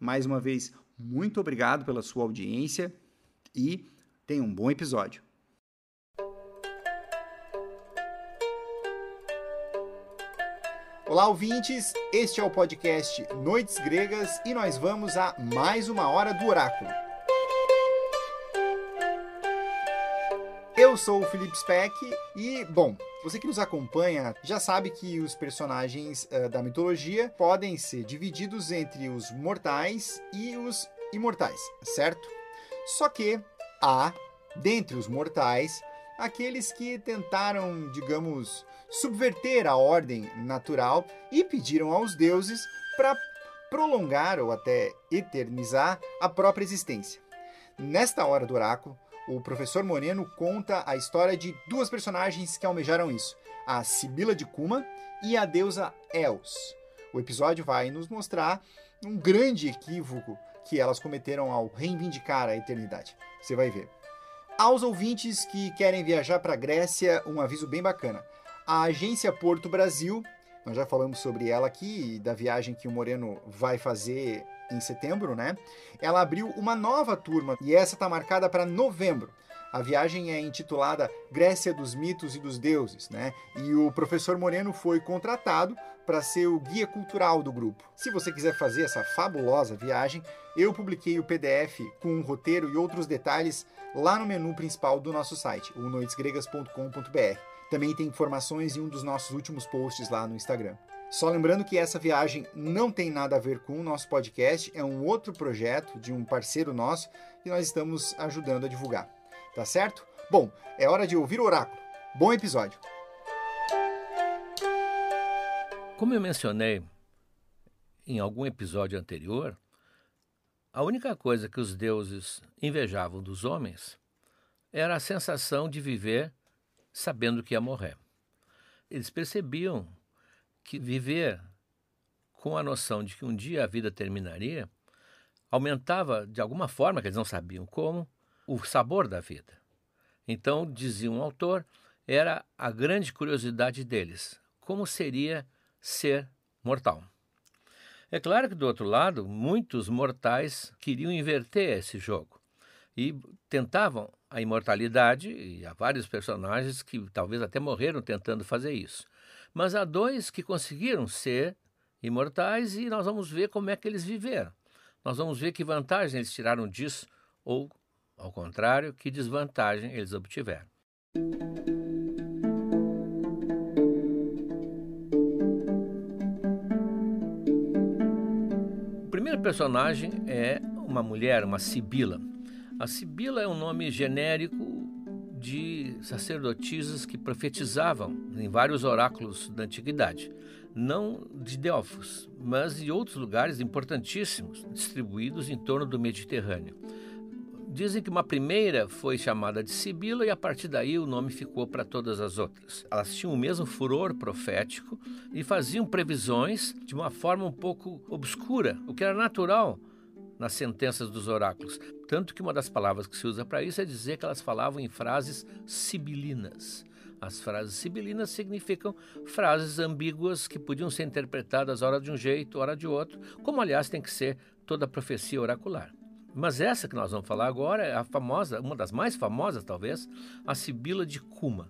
mais uma vez, muito obrigado pela sua audiência e tenha um bom episódio. Olá, ouvintes! Este é o podcast Noites Gregas e nós vamos a mais uma hora do Oráculo. Eu sou o Felipe Speck e, bom, você que nos acompanha já sabe que os personagens uh, da mitologia podem ser divididos entre os mortais e os imortais, certo? Só que há, dentre os mortais, aqueles que tentaram, digamos, subverter a ordem natural e pediram aos deuses para prolongar ou até eternizar a própria existência. Nesta hora do oráculo, o professor Moreno conta a história de duas personagens que almejaram isso: a Sibila de Cuma e a deusa Els. O episódio vai nos mostrar um grande equívoco que elas cometeram ao reivindicar a eternidade. Você vai ver. Aos ouvintes que querem viajar para a Grécia, um aviso bem bacana. A agência Porto Brasil, nós já falamos sobre ela aqui, da viagem que o Moreno vai fazer em setembro, né? Ela abriu uma nova turma e essa está marcada para novembro. A viagem é intitulada Grécia dos Mitos e dos Deuses, né? E o professor Moreno foi contratado para ser o guia cultural do grupo. Se você quiser fazer essa fabulosa viagem, eu publiquei o PDF com um roteiro e outros detalhes lá no menu principal do nosso site, o noitesgregas.com.br. Também tem informações em um dos nossos últimos posts lá no Instagram. Só lembrando que essa viagem não tem nada a ver com o nosso podcast, é um outro projeto de um parceiro nosso que nós estamos ajudando a divulgar. Tá certo? Bom, é hora de ouvir o oráculo. Bom episódio! Como eu mencionei em algum episódio anterior, a única coisa que os deuses invejavam dos homens era a sensação de viver sabendo que ia morrer. Eles percebiam que viver com a noção de que um dia a vida terminaria aumentava, de alguma forma, que eles não sabiam como, o sabor da vida. Então, dizia um autor, era a grande curiosidade deles: como seria ser mortal? É claro que, do outro lado, muitos mortais queriam inverter esse jogo e tentavam a imortalidade, e há vários personagens que talvez até morreram tentando fazer isso. Mas há dois que conseguiram ser imortais e nós vamos ver como é que eles viveram. Nós vamos ver que vantagem eles tiraram disso ou, ao contrário, que desvantagem eles obtiveram. O primeiro personagem é uma mulher, uma Sibila. A Sibila é um nome genérico de sacerdotisas que profetizavam em vários oráculos da antiguidade, não de Delfos, mas de outros lugares importantíssimos distribuídos em torno do Mediterrâneo. Dizem que uma primeira foi chamada de Sibila e a partir daí o nome ficou para todas as outras. Elas tinham o mesmo furor profético e faziam previsões de uma forma um pouco obscura, o que era natural nas sentenças dos oráculos. Tanto que uma das palavras que se usa para isso é dizer que elas falavam em frases sibilinas. As frases sibilinas significam frases ambíguas que podiam ser interpretadas ora de um jeito, ora de outro, como aliás tem que ser toda profecia oracular. Mas essa que nós vamos falar agora é a famosa, uma das mais famosas talvez, a Sibila de Cuma.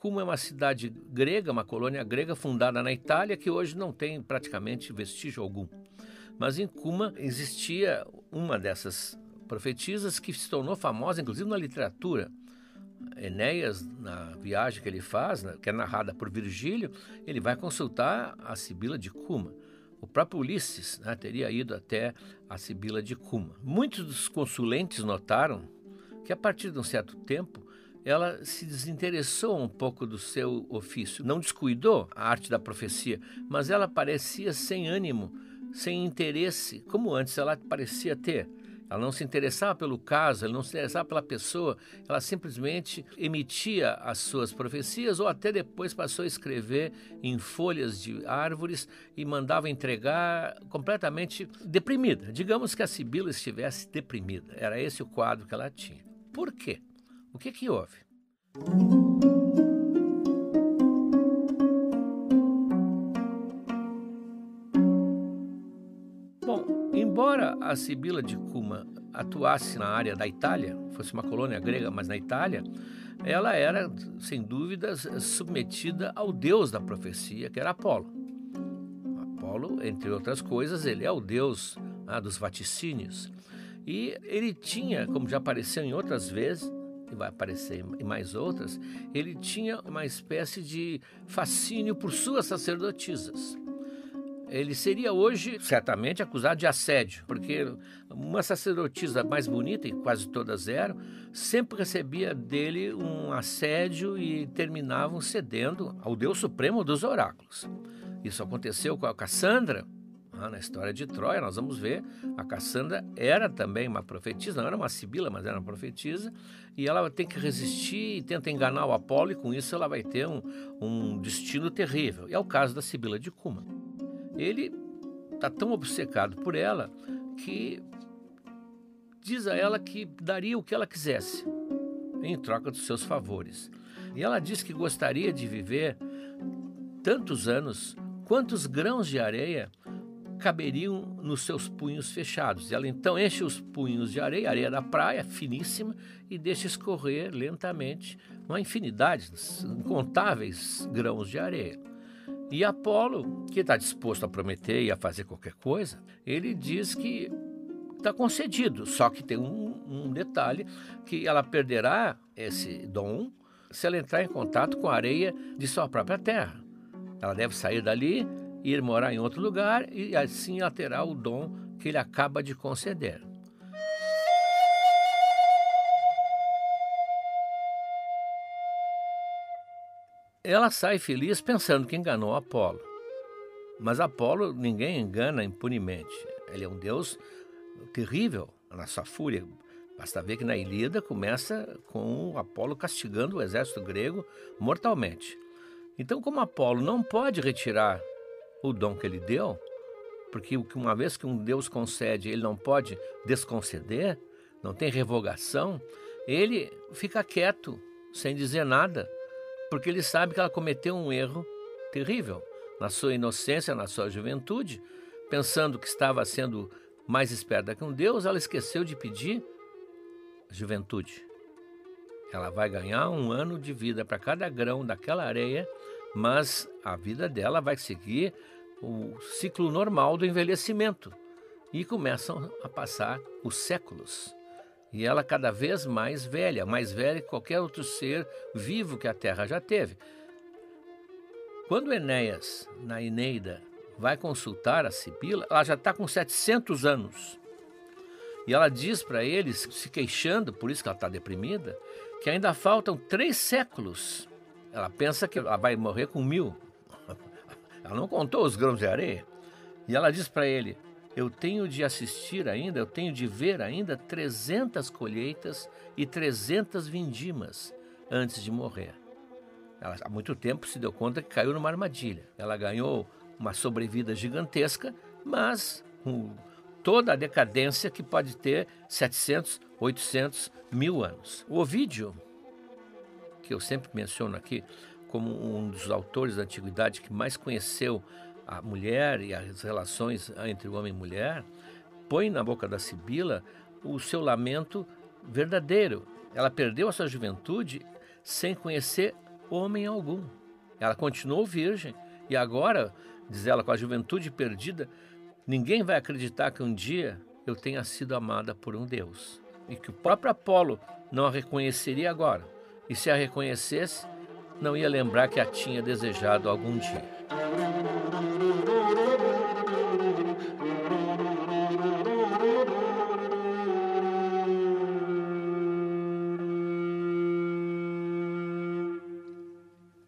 Cuma é uma cidade grega, uma colônia grega fundada na Itália que hoje não tem praticamente vestígio algum. Mas em Cuma existia uma dessas profetisas que se tornou famosa, inclusive na literatura. Enéas, na viagem que ele faz, né, que é narrada por Virgílio, ele vai consultar a Sibila de Cuma. O próprio Ulisses né, teria ido até a Sibila de Cuma. Muitos dos consulentes notaram que a partir de um certo tempo ela se desinteressou um pouco do seu ofício. Não descuidou a arte da profecia, mas ela parecia sem ânimo, sem interesse, como antes ela parecia ter. Ela não se interessava pelo caso, ela não se interessava pela pessoa, ela simplesmente emitia as suas profecias ou até depois passou a escrever em folhas de árvores e mandava entregar completamente deprimida. Digamos que a Sibila estivesse deprimida. Era esse o quadro que ela tinha. Por quê? O que que houve? Embora a Sibila de Cuma atuasse na área da Itália, fosse uma colônia grega, mas na Itália, ela era, sem dúvidas, submetida ao deus da profecia, que era Apolo. Apolo, entre outras coisas, ele é o deus ah, dos vaticínios. E ele tinha, como já apareceu em outras vezes, e vai aparecer em mais outras, ele tinha uma espécie de fascínio por suas sacerdotisas ele seria hoje certamente acusado de assédio, porque uma sacerdotisa mais bonita, e quase todas eram, sempre recebia dele um assédio e terminavam cedendo ao Deus Supremo dos oráculos. Isso aconteceu com a Cassandra, na história de Troia, nós vamos ver, a Cassandra era também uma profetisa, não era uma sibila, mas era uma profetisa, e ela tem que resistir e tenta enganar o Apolo, e com isso ela vai ter um, um destino terrível. E é o caso da Sibila de Cuma ele está tão obcecado por ela que diz a ela que daria o que ela quisesse em troca dos seus favores. E ela diz que gostaria de viver tantos anos quantos grãos de areia caberiam nos seus punhos fechados. Ela então enche os punhos de areia, areia da praia, finíssima, e deixa escorrer lentamente uma infinidade, incontáveis grãos de areia. E Apolo, que está disposto a prometer e a fazer qualquer coisa, ele diz que está concedido, só que tem um, um, detalhe, que ela perderá esse dom se ela entrar em contato com a areia de sua própria terra. Ela deve sair dali, ir morar em outro lugar e assim ela terá o dom que ele acaba de conceder. Ela sai feliz pensando que enganou Apolo. Mas Apolo ninguém engana impunemente. Ele é um deus terrível na sua fúria. Basta ver que na Ilíada começa com Apolo castigando o exército grego mortalmente. Então, como Apolo não pode retirar o dom que ele deu, porque uma vez que um Deus concede, ele não pode desconceder, não tem revogação, ele fica quieto, sem dizer nada porque ele sabe que ela cometeu um erro terrível na sua inocência, na sua juventude, pensando que estava sendo mais esperta que um Deus, ela esqueceu de pedir juventude. Ela vai ganhar um ano de vida para cada grão daquela areia, mas a vida dela vai seguir o ciclo normal do envelhecimento. E começam a passar os séculos. E ela cada vez mais velha, mais velha que qualquer outro ser vivo que a Terra já teve. Quando Enéas, na Eneida, vai consultar a Sibila, ela já está com 700 anos. E ela diz para eles, se queixando, por isso que ela está deprimida, que ainda faltam três séculos. Ela pensa que ela vai morrer com mil. Ela não contou os grãos de areia. E ela diz para ele: Eu tenho de assistir ainda, eu tenho de ver ainda 300 colheitas e 300 vindimas antes de morrer. Ela há muito tempo se deu conta que caiu numa armadilha. Ela ganhou uma sobrevida gigantesca, mas com toda a decadência que pode ter 700, 800, mil anos. O Ovídio, que eu sempre menciono aqui como um dos autores da antiguidade que mais conheceu a mulher e as relações entre o homem e mulher, põe na boca da Sibila o seu lamento verdadeiro. Ela perdeu a sua juventude sem conhecer homem algum. Ela continuou virgem e agora, diz ela, com a juventude perdida, ninguém vai acreditar que um dia eu tenha sido amada por um Deus. E que o próprio Apolo não a reconheceria agora. E se a reconhecesse, não ia lembrar que a tinha desejado algum dia.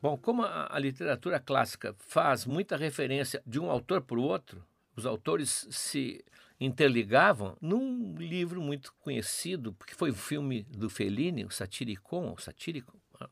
Bom, como a, literatura clássica faz muita referência de um autor para o outro, os autores se interligavam num livro muito conhecido, porque foi o filme do Fellini, o Satiricon, o Satírico, né?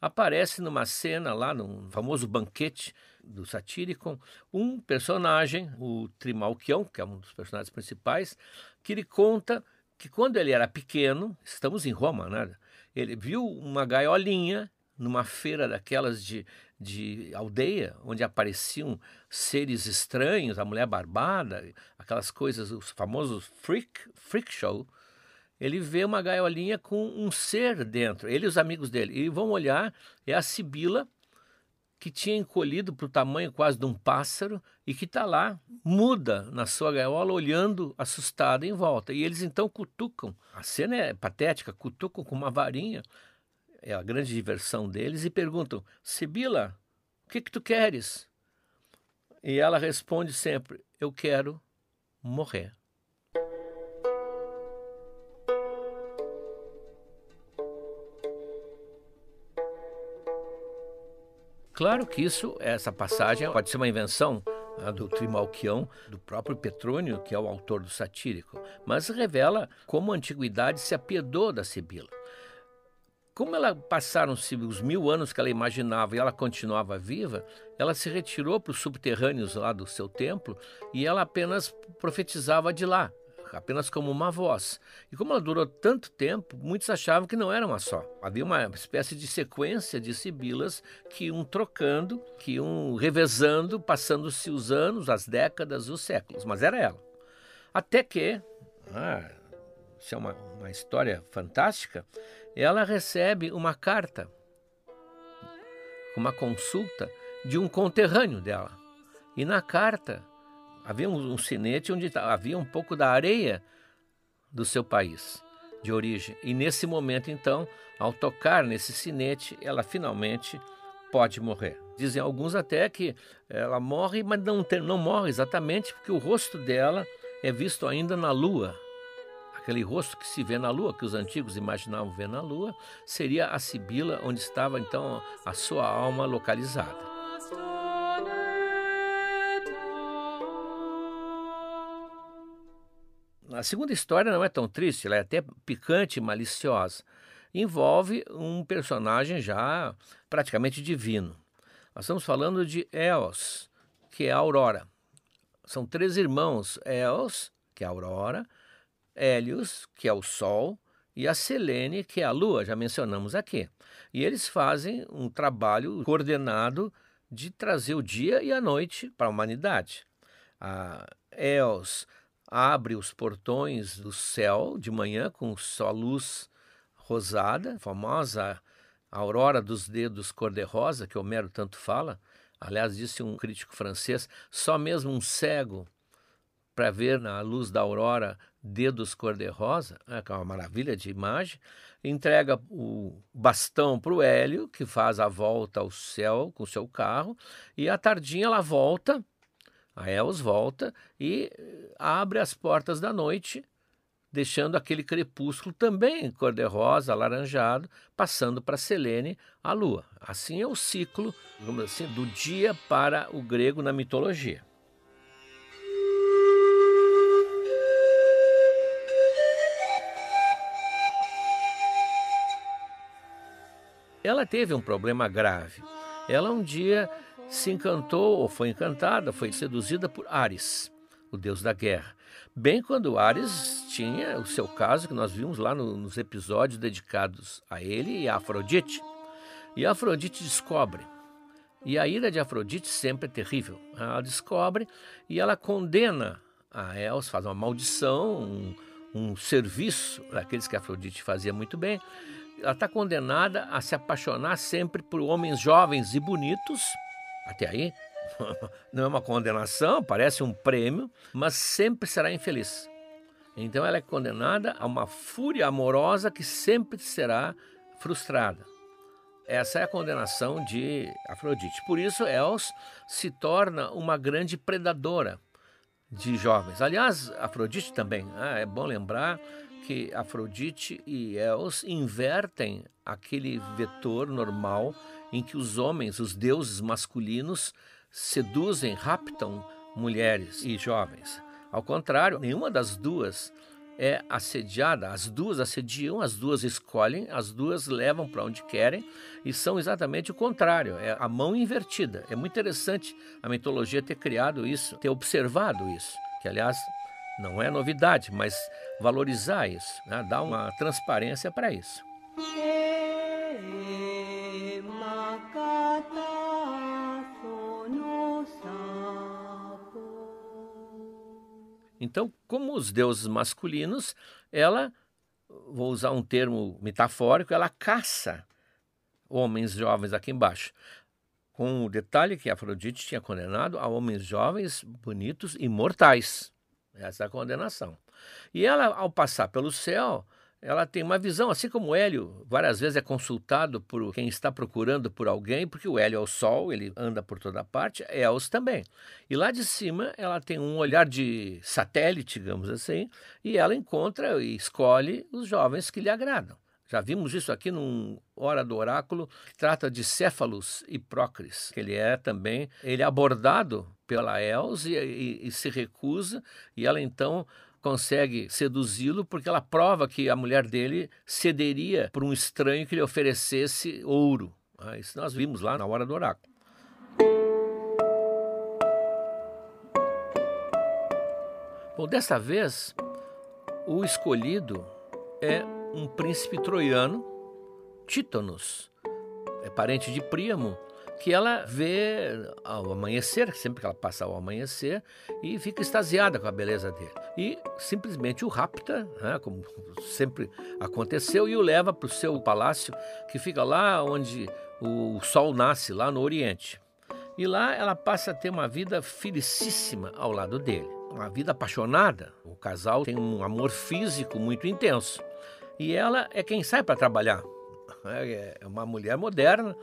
aparece numa cena lá, num famoso banquete do Satíricon, um personagem, o Trimalquião, que é um dos personagens principais, que ele conta que quando ele era pequeno, estamos em Roma, né? Ele viu uma gaiolinha numa feira daquelas de, de aldeia, onde apareciam seres estranhos, a mulher barbada, aquelas coisas, os famosos freak, freak show, ele vê uma gaiolinha com um ser dentro, ele e os amigos dele. E vão olhar, é a Sibila, que tinha encolhido para o tamanho quase de um pássaro e que está lá, muda na sua gaiola, olhando assustada em volta. E eles então cutucam. A cena é patética, cutucam com uma varinha é a grande diversão deles, e perguntam: Sibila, o que, que tu queres? E ela responde sempre: Eu quero morrer. Claro que isso, essa passagem, pode ser uma invenção ah, do Trimalquião, do próprio Petrônio, que é o autor do satírico, mas revela como a antiguidade se apiedou da Sibila. Como ela passaram-se os mil anos que ela imaginava e ela continuava viva, ela se retirou para os subterrâneos lá do seu templo e ela apenas profetizava de lá, apenas como uma voz. E como ela durou tanto tempo, muitos achavam que não era uma só. Havia uma espécie de sequência de sibilas que iam trocando, que iam revezando, passando-se os anos, as décadas, os séculos. Mas era ela. Até que, ah, isso é uma, uma história fantástica, ela recebe uma carta, uma consulta de um conterrâneo dela. E na carta havia um, sinete onde havia um pouco da areia do seu país de origem. E nesse momento, então, ao tocar nesse sinete, ela finalmente pode morrer. Dizem alguns até que ela morre, mas não, não morre exatamente porque o rosto dela é visto ainda na lua aquele rosto que se vê na lua, que os antigos imaginavam ver na lua, seria a Sibila, onde estava então a sua alma localizada. A segunda história não é tão triste, ela é até picante e maliciosa. Envolve um personagem já praticamente divino. Nós estamos falando de Eos, que é a Aurora. São três irmãos: Eos, que é a Aurora, Hélios, que é o Sol, e a Selene, que é a Lua, já mencionamos aqui. E eles fazem um trabalho coordenado de trazer o dia e a noite para a humanidade. A Eos abre os portões do céu de manhã com sua luz rosada, famosa aurora dos dedos cor-de-rosa, que Homero tanto fala. Aliás, disse um crítico francês, só mesmo um cego para ver na luz da aurora dedos cor-de-rosa, né, que é uma maravilha de imagem, entrega o bastão para o Hélio, que faz a volta ao céu com o seu carro, e à tardinha ela volta A Eos volta e abre as portas da noite, deixando aquele crepúsculo também cor-de-rosa, alaranjado, passando para Selene, a lua. Assim é o ciclo, assim, do dia para o grego na mitologia. Ela teve um problema grave. Ela um dia se encantou, ou foi encantada, foi seduzida por Ares, o deus da guerra. Bem quando Ares tinha o seu caso, que nós vimos lá no, nos episódios dedicados a ele e a Afrodite. E a Afrodite descobre. E a ira de Afrodite sempre é terrível. Ela descobre e ela condena a Els, faz uma maldição, um, um serviço aqueles que Afrodite fazia muito bem, ela está condenada a se apaixonar sempre por homens jovens e bonitos. Até aí, não é uma condenação, parece um prêmio, mas sempre será infeliz. Então ela é condenada a uma fúria amorosa que sempre será frustrada. Essa é a condenação de Afrodite. Por isso, Els se torna uma grande predadora de jovens. Aliás, Afrodite também, ah, é bom lembrar, que Afrodite e Els invertem aquele vetor normal em que os homens, os deuses masculinos, seduzem, raptam mulheres e jovens. Ao contrário, nenhuma das duas é assediada, as duas assediam, as duas escolhem, as duas levam para onde querem e são exatamente o contrário, é a mão invertida. É muito interessante a mitologia ter criado isso, ter observado isso, que aliás não é novidade, mas valorizar isso, né? dar uma transparência para isso. Então, como os deuses masculinos, ela, vou usar um termo metafórico, ela caça homens jovens aqui embaixo. Com o detalhe que Afrodite tinha condenado a homens jovens, bonitos e mortais. Essa é a condenação. E ela, ao passar pelo céu, ela tem uma visão, assim como Hélio várias vezes é consultado por quem está procurando por alguém, porque o Hélio é o sol, ele anda por toda parte, Els também. E lá de cima ela tem um olhar de satélite, digamos assim, e ela encontra e escolhe os jovens que lhe agradam. Já vimos isso aqui num Hora do Oráculo, que trata de Céfalos e Prócris, que ele é também, ele é abordado pela Els e, e, e se recusa, e ela então consegue seduzi-lo porque ela prova que a mulher dele cederia por um estranho que lhe oferecesse ouro. Ah, isso nós vimos lá na Hora do Oráculo. Bom, dessa vez, o escolhido é um príncipe troiano, Títanos, é parente de Príamo, que ela vê ao amanhecer, sempre que ela passa ao amanhecer, e fica extasiada com a beleza dele. E simplesmente o rapta, né, como sempre aconteceu, e o leva para o seu palácio, que fica lá onde o sol nasce, lá no Oriente. E lá ela passa a ter uma vida felicíssima ao lado dele, uma vida apaixonada. O casal tem um amor físico muito intenso e ela é quem sai para trabalhar. É, é uma mulher moderna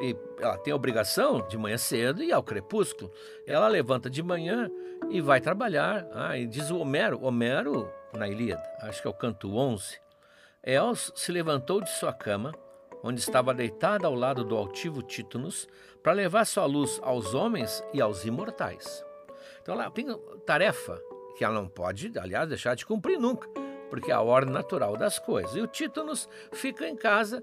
e ela tem a obrigação de manhã cedo e ao crepúsculo. Ela levanta de manhã e vai trabalhar. Ah, e diz o Homero, Homero na Ilíada, acho que é o canto 11. Els se levantou de sua cama, onde estava deitada ao lado do altivo Títanos, para levar sua luz aos homens e aos imortais. Então ela tem tarefa que ela não pode, aliás, deixar de cumprir nunca porque é a ordem natural das coisas. E o Títanos fica em casa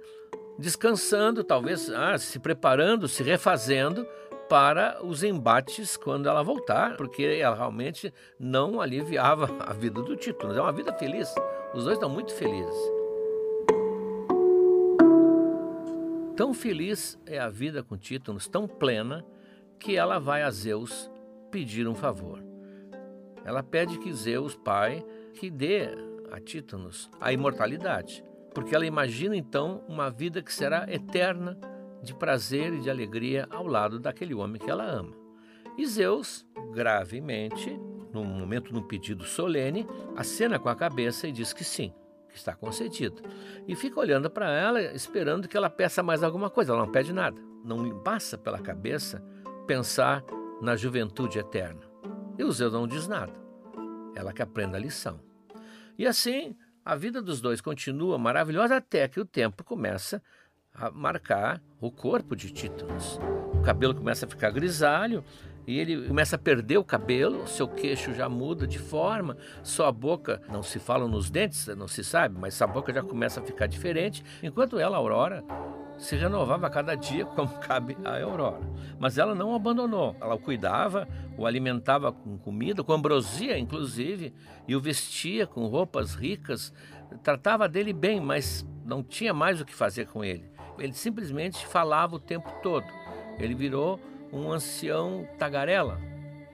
descansando, talvez ah, se preparando, se refazendo para os embates quando ela voltar, porque ela realmente não aliviava a vida do Títanos. É uma vida feliz. Os dois estão muito felizes. Tão feliz é a vida com Títanos, tão plena, que ela vai a Zeus pedir um favor. Ela pede que Zeus, pai, que dê a Títanos a imortalidade, porque ela imagina então uma vida que será eterna de prazer e de alegria ao lado daquele homem que ela ama. E Zeus, gravemente, num momento, num pedido solene, acena com a cabeça e diz que sim, que está concedido. E fica olhando para ela, esperando que ela peça mais alguma coisa. Ela não pede nada. Não lhe passa pela cabeça pensar na juventude eterna. E o Zeus não diz nada. Ela que aprenda a lição. E assim, a vida dos dois continua maravilhosa até que o tempo começa a marcar o corpo de Títanos. O cabelo começa a ficar grisalho e ele começa a perder o cabelo, seu queixo já muda de forma, sua boca, não se fala nos dentes, não se sabe, mas sua boca já começa a ficar diferente, enquanto ela, Aurora, se renovava a cada dia, como cabe a Aurora. Mas ela não abandonou, ela o cuidava, o alimentava com comida, com ambrosia, inclusive, e o vestia com roupas ricas, tratava dele bem, mas não tinha mais o que fazer com ele. Ele simplesmente falava o tempo todo. Ele virou um ancião tagarela,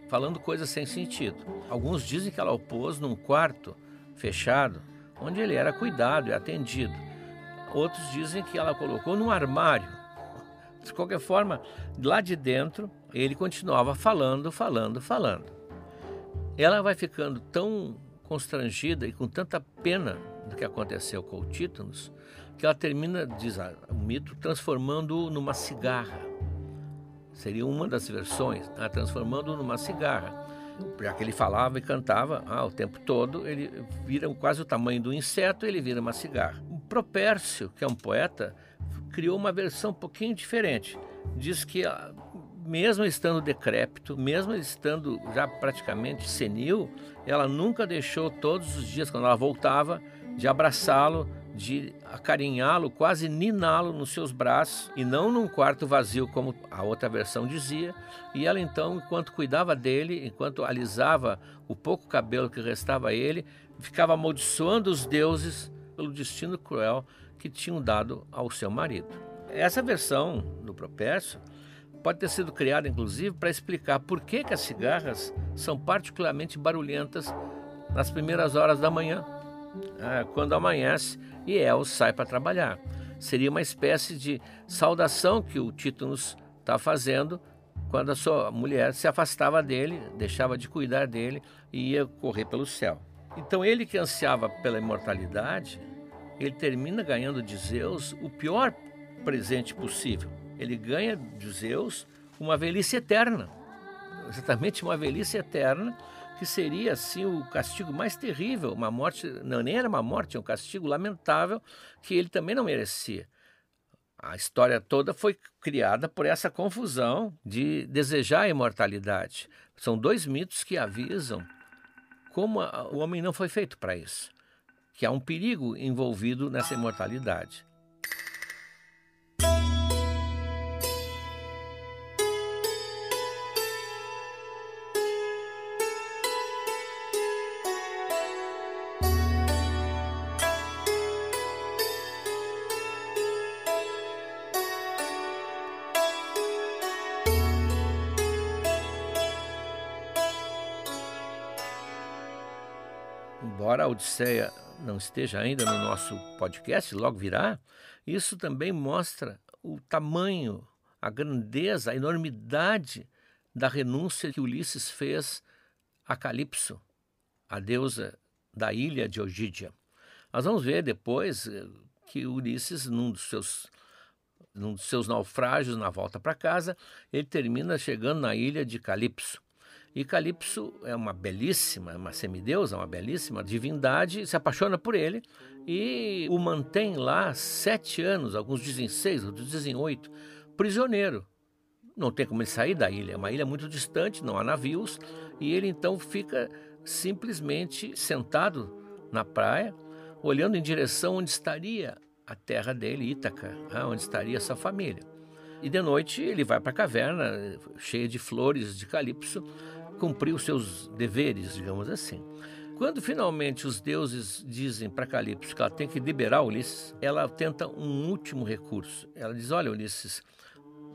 falando coisas sem sentido. Alguns dizem que ela o pôs num quarto fechado, onde ele era cuidado e atendido. Outros dizem que ela colocou num armário. De qualquer forma, lá de dentro, ele continuava falando, falando, falando. Ela vai ficando tão constrangida e com tanta pena do que aconteceu com o Títanos, que ela termina, diz o mito, transformando-o numa cigarra. Seria uma das versões, né? transformando-o numa cigarra. Já que ele falava e cantava ah, o tempo todo, ele vira quase o tamanho do inseto, ele vira uma cigarra. Propércio, que é um poeta, criou uma versão um pouquinho diferente. Diz que ah, mesmo estando decrépito, mesmo estando já praticamente senil, ela nunca deixou todos os dias, quando ela voltava, de abraçá-lo, de acarinhá-lo, quase niná-lo nos seus braços e não num quarto vazio, como a outra versão dizia. E ela então, enquanto cuidava dele, enquanto alisava o pouco cabelo que restava a ele, ficava amaldiçoando os deuses pelo destino cruel que tinham dado ao seu marido. Essa versão do Propércio pode ter sido criada, inclusive, para explicar por que, que as cigarras são particularmente barulhentas nas primeiras horas da manhã, né, quando amanhece e El sai para trabalhar. Seria uma espécie de saudação que o Títanos está fazendo quando a sua mulher se afastava dele, deixava de cuidar dele e ia correr pelo céu. Então ele que ansiava pela imortalidade, ele termina ganhando de Zeus o pior presente possível. Ele ganha de Zeus uma velhice eterna, exatamente uma velhice eterna que seria assim o castigo mais terrível, uma morte, não nem era uma morte, é um castigo lamentável que ele também não merecia. A história toda foi criada por essa confusão de desejar a imortalidade. São dois mitos que avisam como o homem não foi feito para isso, que há um perigo envolvido nessa imortalidade. embora a Odisseia não esteja ainda no nosso podcast, logo virá, isso também mostra o tamanho, a grandeza, a enormidade da renúncia que Ulisses fez a Calipso, a deusa da ilha de Ogídia. Nós vamos ver depois eh, que Ulisses, num dos seus, num dos seus naufrágios na volta para casa, ele termina chegando na ilha de Calipso. E Calipso é uma belíssima, uma semideusa, uma belíssima divindade, se apaixona por ele e o mantém lá sete anos, alguns dizem seis, outros dizem oito, prisioneiro. Não tem como ele sair da ilha, é uma ilha muito distante, não há navios, e ele então fica simplesmente sentado na praia, olhando em direção onde estaria a terra dele, Ítaca, né, onde estaria sua família. E de noite ele vai para a caverna, cheia de flores de Calipso, cumprir os seus deveres, digamos assim. Quando finalmente os deuses dizem para Calipso que ela tem que liberar Ulisses, ela tenta um último recurso. Ela diz: Olha, Ulisses,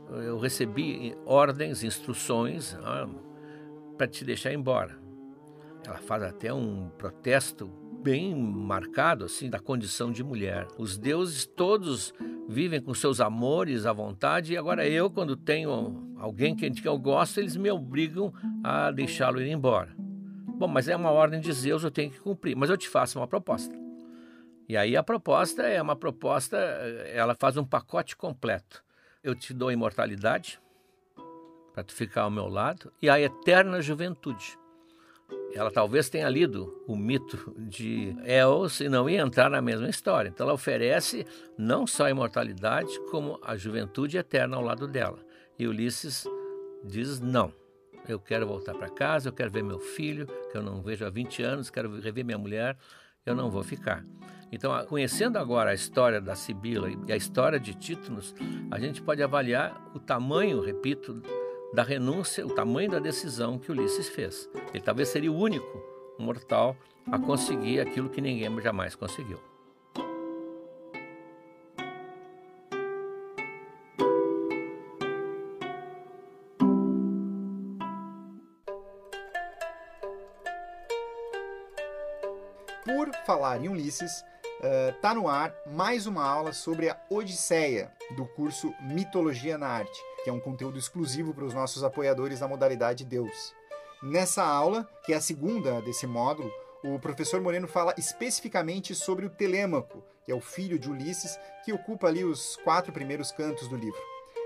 eu recebi ordens, instruções ah, para te deixar embora. Ela faz até um protesto bem marcado assim da condição de mulher. Os deuses todos vivem com seus amores à vontade e agora eu, quando tenho alguém que eu gosto, eles me obrigam a deixá-lo ir embora. Bom, mas é uma ordem de Zeus, eu tenho que cumprir. Mas eu te faço uma proposta. E aí a proposta é uma proposta, ela faz um pacote completo. Eu te dou a imortalidade para tu ficar ao meu lado e a eterna juventude. Ela talvez tenha lido o mito de Eos e não ia entrar na mesma história. Então ela oferece não só a imortalidade, como a juventude eterna ao lado dela. E Ulisses diz não. Eu quero voltar para casa, eu quero ver meu filho, que eu não vejo há 20 anos, quero rever minha mulher, eu não vou ficar. Então, conhecendo agora a história da Sibila e a história de Títulos, a gente pode avaliar o tamanho, repito, da renúncia, o tamanho da decisão que Ulisses fez. Ele talvez seria o único mortal a conseguir aquilo que ninguém jamais conseguiu. Por falar em Ulisses, uh, tá no ar mais uma aula sobre a Odisseia do curso Mitologia na Arte que é um conteúdo exclusivo para os nossos apoiadores da modalidade Deus. Nessa aula, que é a segunda desse módulo, o professor Moreno fala especificamente sobre o Telêmaco, que é o filho de Ulisses, que ocupa ali os quatro primeiros cantos do livro.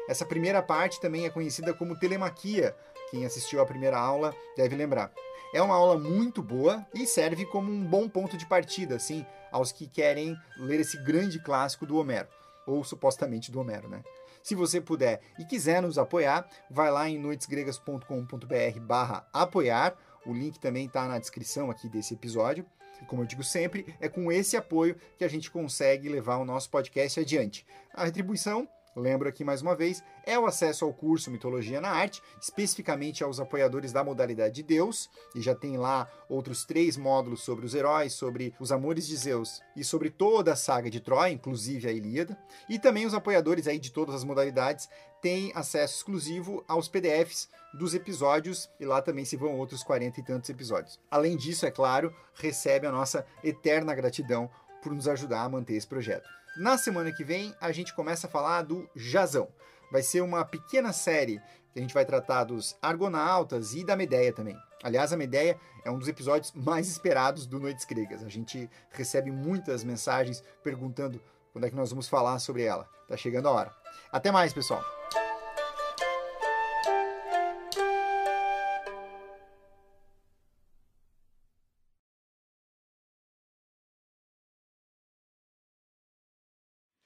Essa primeira parte também é conhecida como Telemaquia, quem assistiu à primeira aula deve lembrar. É uma aula muito boa e serve como um bom ponto de partida, assim, aos que querem ler esse grande clássico do Homero, ou supostamente do Homero, né? Se você puder e quiser nos apoiar, vai lá em noitesgregas.com.br barra apoiar. O link também está na descrição aqui desse episódio. E como eu digo sempre, é com esse apoio que a gente consegue levar o nosso podcast adiante. A retribuição Lembro aqui mais uma vez, é o acesso ao curso Mitologia na Arte, especificamente aos apoiadores da modalidade de Deus, e já tem lá outros três módulos sobre os heróis, sobre os amores de Zeus e sobre toda a saga de Troia, inclusive a Ilíada. E também os apoiadores aí de todas as modalidades têm acesso exclusivo aos PDFs dos episódios, e lá também se vão outros 40 e tantos episódios. Além disso, é claro, recebe a nossa eterna gratidão por nos ajudar a manter esse projeto. Na semana que vem, a gente começa a falar do Jazão. Vai ser uma pequena série que a gente vai tratar dos Argonautas e da Medeia também. Aliás, a Medeia é um dos episódios mais esperados do Noites Gregas. A gente recebe muitas mensagens perguntando quando é que nós vamos falar sobre ela. Tá chegando a hora. Até mais, pessoal!